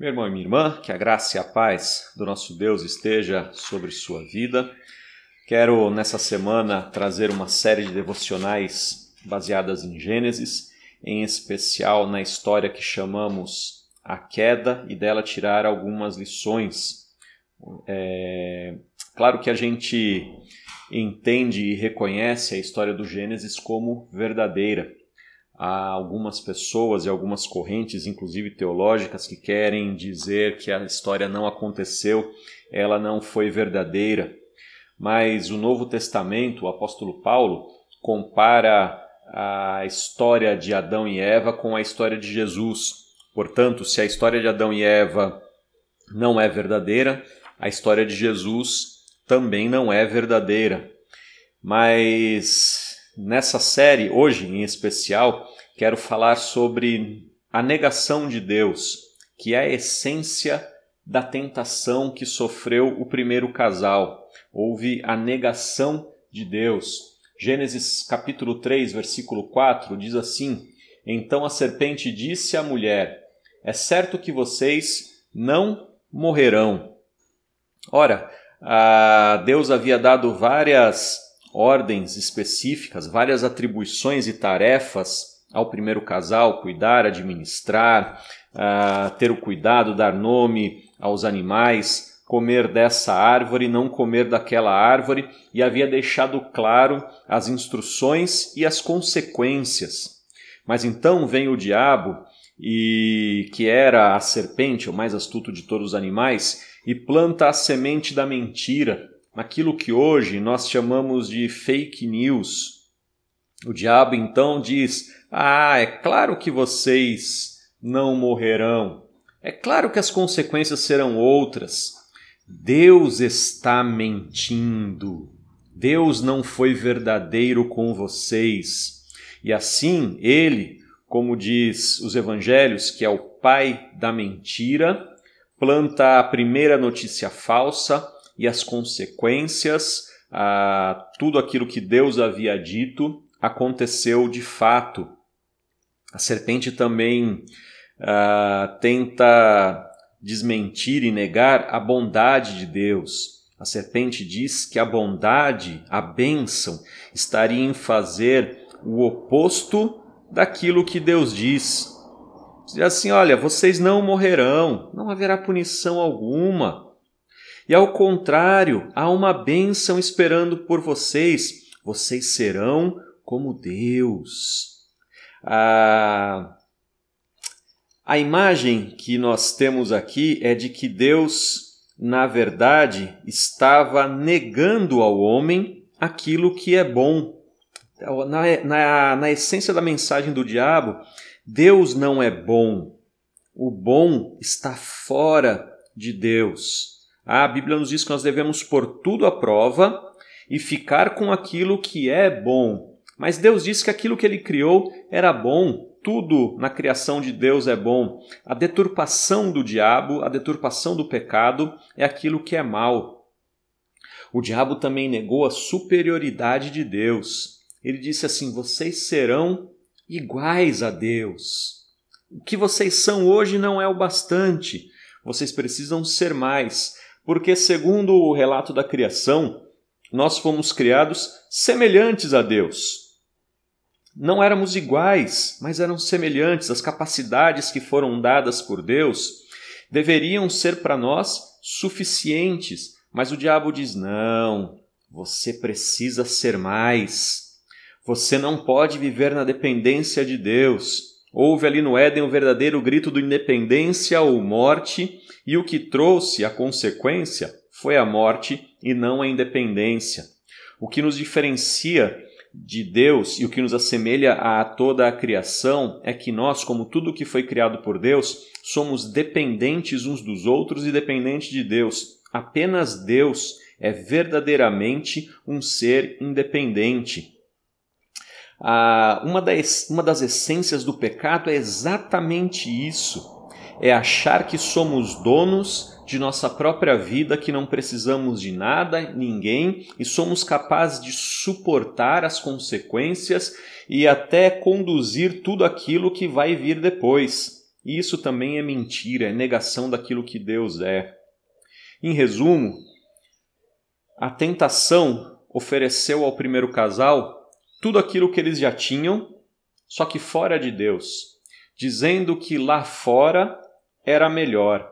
Meu irmão e minha irmã, que a graça e a paz do nosso Deus esteja sobre sua vida. Quero nessa semana trazer uma série de devocionais baseadas em Gênesis, em especial na história que chamamos a queda e dela tirar algumas lições. É, claro que a gente entende e reconhece a história do Gênesis como verdadeira há algumas pessoas e algumas correntes, inclusive teológicas, que querem dizer que a história não aconteceu, ela não foi verdadeira. Mas o Novo Testamento, o apóstolo Paulo, compara a história de Adão e Eva com a história de Jesus. Portanto, se a história de Adão e Eva não é verdadeira, a história de Jesus também não é verdadeira. Mas Nessa série, hoje em especial, quero falar sobre a negação de Deus, que é a essência da tentação que sofreu o primeiro casal. Houve a negação de Deus. Gênesis capítulo 3, versículo 4 diz assim: Então a serpente disse à mulher: É certo que vocês não morrerão. Ora, Deus havia dado várias ordens específicas, várias atribuições e tarefas ao primeiro casal: cuidar, administrar, uh, ter o cuidado, dar nome aos animais, comer dessa árvore, não comer daquela árvore, e havia deixado claro as instruções e as consequências. Mas então vem o diabo, e que era a serpente, o mais astuto de todos os animais, e planta a semente da mentira naquilo que hoje nós chamamos de fake news. O diabo então diz: Ah, é claro que vocês não morrerão. É claro que as consequências serão outras. Deus está mentindo. Deus não foi verdadeiro com vocês. E assim, ele, como diz os evangelhos, que é o pai da mentira, planta a primeira notícia falsa, e as consequências, a tudo aquilo que Deus havia dito aconteceu de fato. A serpente também tenta desmentir e negar a bondade de Deus. A serpente diz que a bondade, a bênção, estaria em fazer o oposto daquilo que Deus diz. Diz assim: olha, vocês não morrerão, não haverá punição alguma. E ao contrário, há uma bênção esperando por vocês. Vocês serão como Deus. A, a imagem que nós temos aqui é de que Deus, na verdade, estava negando ao homem aquilo que é bom. Na, na, na essência da mensagem do diabo, Deus não é bom. O bom está fora de Deus. A Bíblia nos diz que nós devemos pôr tudo à prova e ficar com aquilo que é bom. Mas Deus disse que aquilo que ele criou era bom, tudo na criação de Deus é bom. A deturpação do diabo, a deturpação do pecado é aquilo que é mal. O diabo também negou a superioridade de Deus. Ele disse assim: vocês serão iguais a Deus. O que vocês são hoje não é o bastante. Vocês precisam ser mais porque, segundo o relato da criação, nós fomos criados semelhantes a Deus. Não éramos iguais, mas eram semelhantes. As capacidades que foram dadas por Deus deveriam ser para nós suficientes. Mas o diabo diz: não, você precisa ser mais. Você não pode viver na dependência de Deus. Houve ali no Éden o um verdadeiro grito do independência ou morte, e o que trouxe a consequência foi a morte e não a independência. O que nos diferencia de Deus e o que nos assemelha a toda a criação é que nós, como tudo que foi criado por Deus, somos dependentes uns dos outros e dependentes de Deus. Apenas Deus é verdadeiramente um ser independente. Ah, uma, das, uma das essências do pecado é exatamente isso é achar que somos donos de nossa própria vida, que não precisamos de nada, ninguém e somos capazes de suportar as consequências e até conduzir tudo aquilo que vai vir depois. Isso também é mentira, é negação daquilo que Deus é. Em resumo, a tentação ofereceu ao primeiro casal tudo aquilo que eles já tinham, só que fora de Deus, dizendo que lá fora era melhor.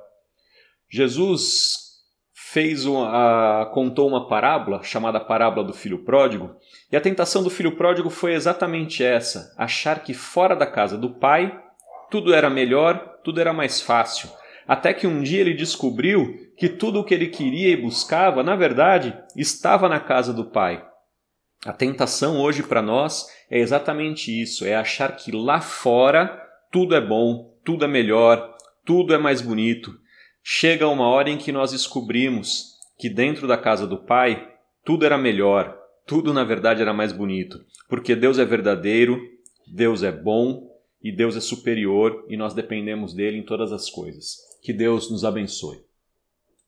Jesus fez uma, contou uma parábola chamada parábola do filho pródigo, e a tentação do filho pródigo foi exatamente essa: achar que fora da casa do pai tudo era melhor, tudo era mais fácil. Até que um dia ele descobriu que tudo o que ele queria e buscava, na verdade, estava na casa do pai. A tentação hoje para nós é exatamente isso: é achar que lá fora tudo é bom, tudo é melhor, tudo é mais bonito. Chega uma hora em que nós descobrimos que dentro da casa do Pai tudo era melhor, tudo na verdade era mais bonito, porque Deus é verdadeiro, Deus é bom e Deus é superior e nós dependemos dele em todas as coisas. Que Deus nos abençoe.